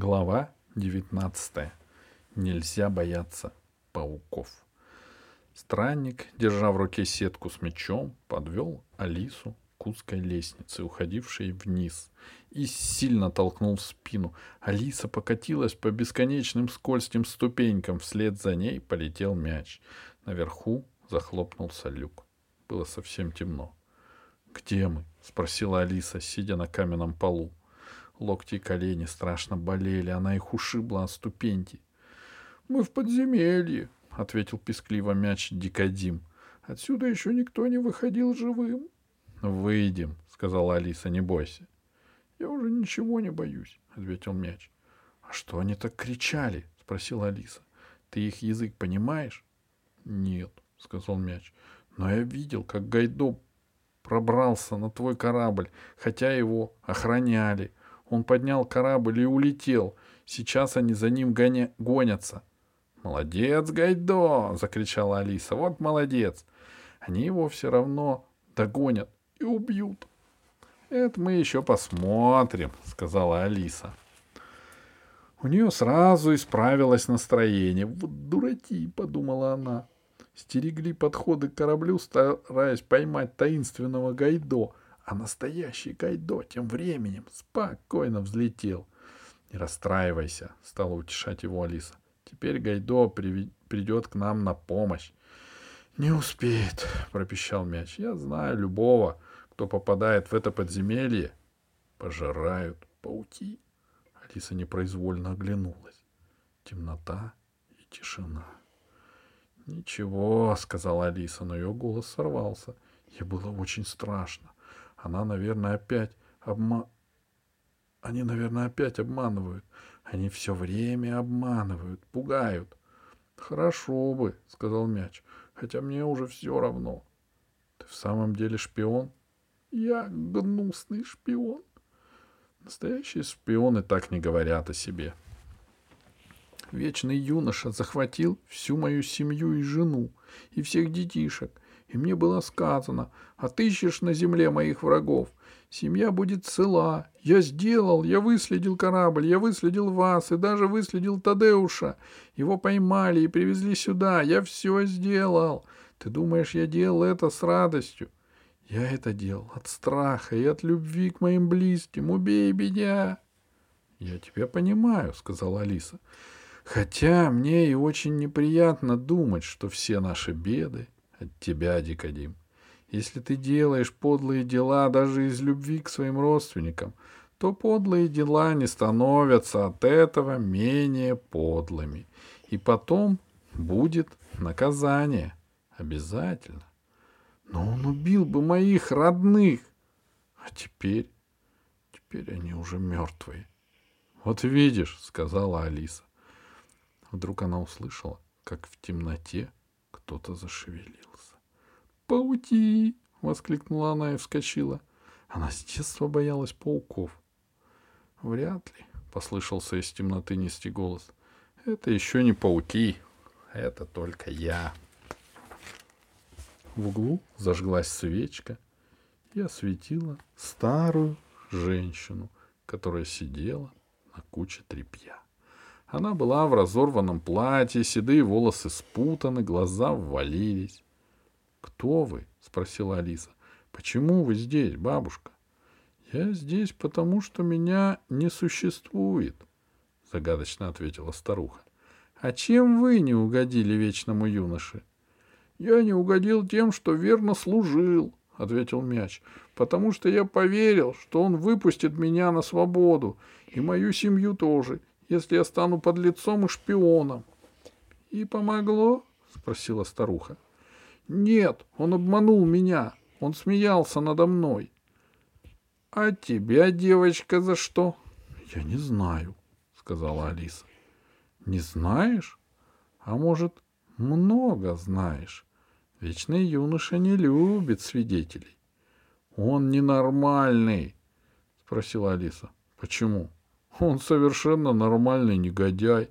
Глава 19. Нельзя бояться пауков. Странник, держа в руке сетку с мечом, подвел Алису к узкой лестнице, уходившей вниз, и сильно толкнул в спину. Алиса покатилась по бесконечным скользким ступенькам, вслед за ней полетел мяч. Наверху захлопнулся люк. Было совсем темно. «Где мы?» — спросила Алиса, сидя на каменном полу. Локти и колени страшно болели, она их ушибла от ступеньки. — Мы в подземелье, — ответил пескливо мяч Дикодим. — Отсюда еще никто не выходил живым. — Выйдем, — сказала Алиса, — не бойся. — Я уже ничего не боюсь, — ответил мяч. — А что они так кричали? — спросила Алиса. — Ты их язык понимаешь? — Нет, — сказал мяч. — Но я видел, как Гайдо пробрался на твой корабль, хотя его охраняли. Он поднял корабль и улетел. Сейчас они за ним гоня... гонятся. «Молодец, Гайдо!» — закричала Алиса. «Вот молодец! Они его все равно догонят и убьют». «Это мы еще посмотрим», — сказала Алиса. У нее сразу исправилось настроение. «Вот дураки!» — подумала она. Стерегли подходы к кораблю, стараясь поймать таинственного Гайдо — а настоящий Гайдо тем временем спокойно взлетел. — Не расстраивайся, — стала утешать его Алиса. — Теперь Гайдо при... придет к нам на помощь. — Не успеет, — пропищал мяч. — Я знаю любого, кто попадает в это подземелье. Пожирают пауки. Алиса непроизвольно оглянулась. Темнота и тишина. — Ничего, — сказала Алиса, но ее голос сорвался. Ей было очень страшно. Она, наверное, опять обма... Они, наверное, опять обманывают. Они все время обманывают, пугают. Хорошо бы, сказал мяч, хотя мне уже все равно. Ты в самом деле шпион? Я гнусный шпион. Настоящие шпионы так не говорят о себе. Вечный юноша захватил всю мою семью и жену, и всех детишек — и мне было сказано, отыщешь на земле моих врагов. Семья будет цела. Я сделал, я выследил корабль, я выследил вас и даже выследил Тадеуша. Его поймали и привезли сюда. Я все сделал. Ты думаешь, я делал это с радостью? Я это делал от страха и от любви к моим близким. Убей меня. Я тебя понимаю, сказала Алиса. Хотя мне и очень неприятно думать, что все наши беды от тебя, Дикодим. Если ты делаешь подлые дела даже из любви к своим родственникам, то подлые дела не становятся от этого менее подлыми. И потом будет наказание. Обязательно. Но он убил бы моих родных. А теперь... Теперь они уже мертвые. Вот видишь, сказала Алиса. Вдруг она услышала, как в темноте кто-то зашевелился. «Паути!» — воскликнула она и вскочила. Она с детства боялась пауков. «Вряд ли», — послышался из темноты нести голос. «Это еще не пауки, это только я». В углу зажглась свечка и осветила старую женщину, которая сидела на куче тряпья. Она была в разорванном платье, седые волосы спутаны, глаза ввалились. — Кто вы? — спросила Алиса. — Почему вы здесь, бабушка? — Я здесь, потому что меня не существует, — загадочно ответила старуха. — А чем вы не угодили вечному юноше? — Я не угодил тем, что верно служил, — ответил мяч, — потому что я поверил, что он выпустит меня на свободу, и мою семью тоже, если я стану под лицом и шпионом. — И помогло? — спросила старуха. — Нет, он обманул меня. Он смеялся надо мной. — А тебя, девочка, за что? — Я не знаю, — сказала Алиса. — Не знаешь? А может, много знаешь? Вечный юноша не любит свидетелей. — Он ненормальный, — спросила Алиса. — Почему? — он совершенно нормальный негодяй.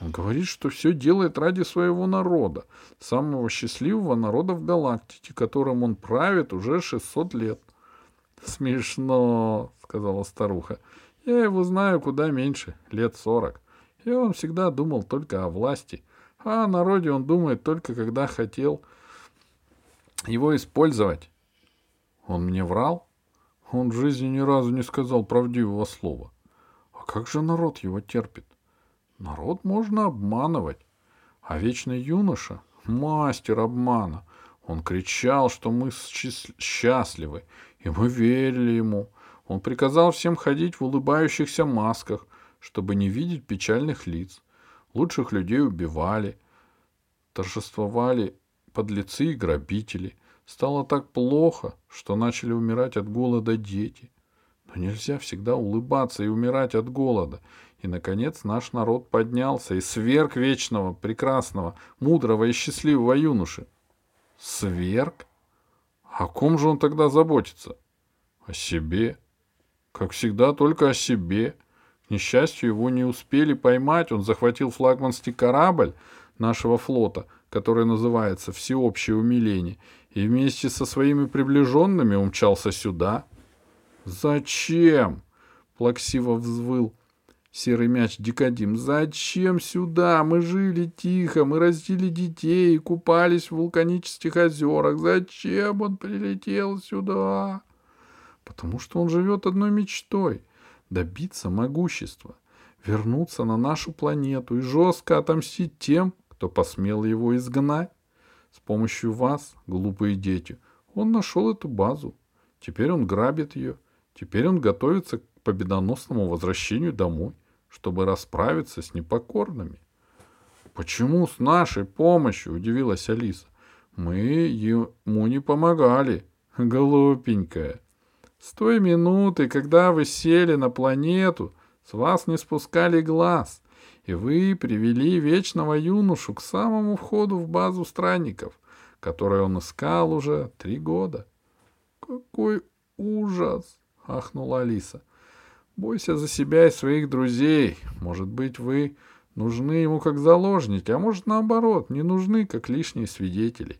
Он говорит, что все делает ради своего народа, самого счастливого народа в галактике, которым он правит уже 600 лет. — Смешно, — сказала старуха. — Я его знаю куда меньше, лет сорок. И он всегда думал только о власти. А о народе он думает только когда хотел его использовать. Он мне врал? Он в жизни ни разу не сказал правдивого слова. Как же народ его терпит? Народ можно обманывать. А вечный юноша — мастер обмана. Он кричал, что мы счастливы, и мы верили ему. Он приказал всем ходить в улыбающихся масках, чтобы не видеть печальных лиц. Лучших людей убивали, торжествовали подлецы и грабители. Стало так плохо, что начали умирать от голода дети. Но нельзя всегда улыбаться и умирать от голода. И, наконец, наш народ поднялся и сверг вечного, прекрасного, мудрого и счастливого юноши. Сверг? О ком же он тогда заботится? О себе. Как всегда, только о себе. К несчастью, его не успели поймать. Он захватил флагманский корабль нашего флота, который называется «Всеобщее умиление», и вместе со своими приближенными умчался сюда. «Зачем?» — плаксиво взвыл серый мяч Дикадим. «Зачем сюда? Мы жили тихо, мы растили детей, купались в вулканических озерах. Зачем он прилетел сюда?» «Потому что он живет одной мечтой — добиться могущества, вернуться на нашу планету и жестко отомстить тем, кто посмел его изгнать. С помощью вас, глупые дети, он нашел эту базу. Теперь он грабит ее. Теперь он готовится к победоносному возвращению домой, чтобы расправиться с непокорными. «Почему с нашей помощью?» — удивилась Алиса. «Мы ему не помогали, глупенькая. С той минуты, когда вы сели на планету, с вас не спускали глаз и вы привели вечного юношу к самому входу в базу странников, которую он искал уже три года. — Какой ужас! — ахнула Алиса. — Бойся за себя и своих друзей. Может быть, вы нужны ему как заложники, а может, наоборот, не нужны как лишние свидетели.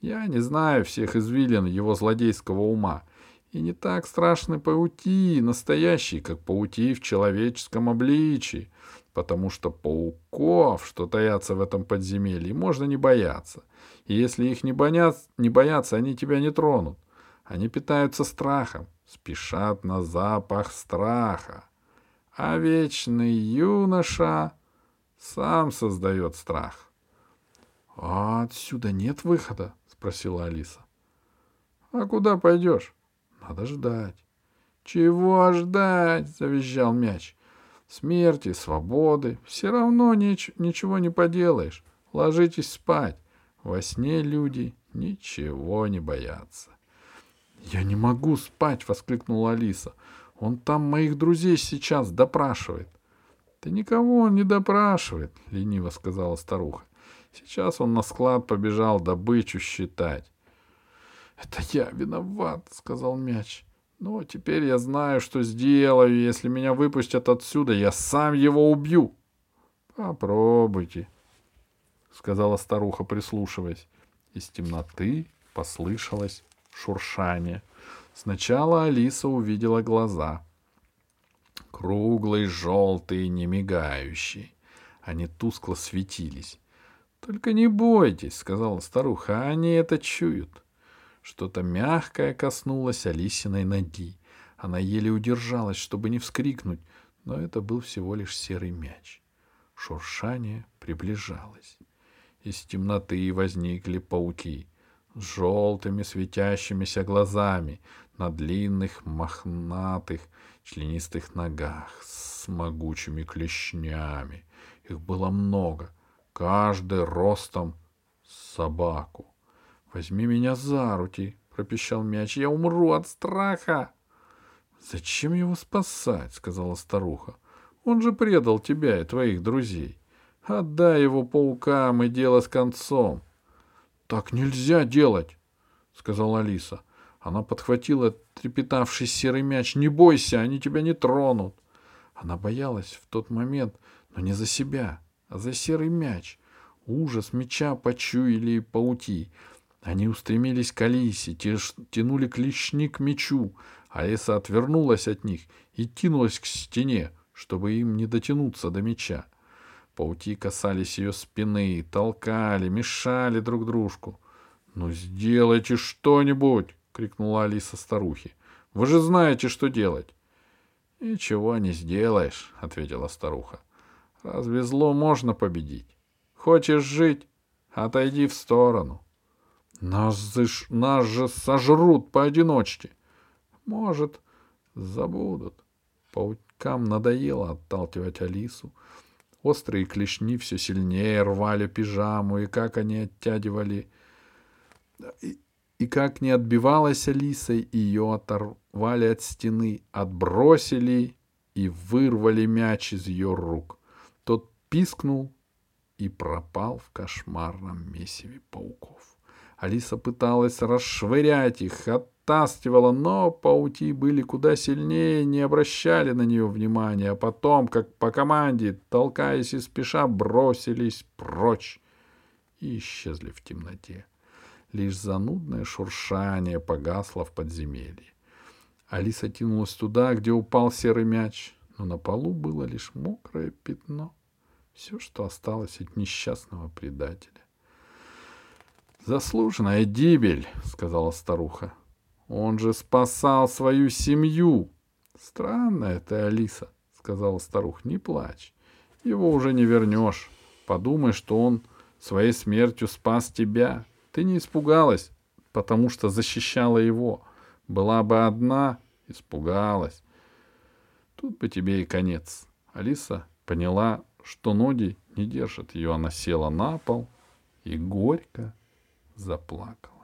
Я не знаю всех извилин его злодейского ума, и не так страшны паути, настоящие, как паути в человеческом обличии потому что пауков, что таятся в этом подземелье, можно не бояться. И если их не, боятся, не боятся, они тебя не тронут. Они питаются страхом, спешат на запах страха. А вечный юноша сам создает страх. — А отсюда нет выхода? — спросила Алиса. — А куда пойдешь? — Надо ждать. — Чего ждать? — завизжал мяч смерти, свободы. Все равно нич- ничего не поделаешь. Ложитесь спать. Во сне люди ничего не боятся. «Я не могу спать!» — воскликнула Алиса. «Он там моих друзей сейчас допрашивает». «Да никого он не допрашивает», — лениво сказала старуха. «Сейчас он на склад побежал добычу считать». «Это я виноват», — сказал мяч. Ну, теперь я знаю, что сделаю. Если меня выпустят отсюда, я сам его убью. Попробуйте, сказала старуха, прислушиваясь. Из темноты послышалось шуршание. Сначала Алиса увидела глаза. Круглые, желтые, не мигающие. Они тускло светились. «Только не бойтесь», — сказала старуха, — «они это чуют». Что-то мягкое коснулось Алисиной ноги. Она еле удержалась, чтобы не вскрикнуть, но это был всего лишь серый мяч. Шуршание приближалось. Из темноты возникли пауки желтыми светящимися глазами на длинных, мохнатых, членистых ногах с могучими клешнями. Их было много, каждый ростом собаку. «Возьми меня за руки!» — пропищал мяч. «Я умру от страха!» «Зачем его спасать?» — сказала старуха. «Он же предал тебя и твоих друзей. Отдай его паукам, и дело с концом». «Так нельзя делать!» — сказала Алиса. Она подхватила трепетавший серый мяч. «Не бойся, они тебя не тронут!» Она боялась в тот момент, но не за себя, а за серый мяч. Ужас меча почуяли паути. Они устремились к Алисе, тянули клешни к мечу. Алиса отвернулась от них и кинулась к стене, чтобы им не дотянуться до меча. Пауки касались ее спины, толкали, мешали друг дружку. «Ну, сделайте что-нибудь!» — крикнула Алиса старухе. «Вы же знаете, что делать!» «Ничего не сделаешь», — ответила старуха. «Разве зло можно победить? Хочешь жить? Отойди в сторону». «Нас, нас же сожрут поодиночке». «Может, забудут». Паукам надоело отталкивать Алису. Острые клешни все сильнее рвали пижаму, и как они оттягивали... И, и как не отбивалась Алиса, ее оторвали от стены, отбросили и вырвали мяч из ее рук. Тот пискнул и пропал в кошмарном месиве пауков. Алиса пыталась расшвырять их, оттаскивала, но пауки были куда сильнее, не обращали на нее внимания, а потом, как по команде, толкаясь и спеша, бросились прочь и исчезли в темноте. Лишь занудное шуршание погасло в подземелье. Алиса тянулась туда, где упал серый мяч, но на полу было лишь мокрое пятно. Все, что осталось от несчастного предателя. «Заслуженная гибель», — сказала старуха. «Он же спасал свою семью». «Странная ты, Алиса», — сказала старуха. «Не плачь. Его уже не вернешь. Подумай, что он своей смертью спас тебя. Ты не испугалась, потому что защищала его. Была бы одна, испугалась. Тут бы тебе и конец. Алиса поняла, что ноги не держат ее. Она села на пол и горько заплакала.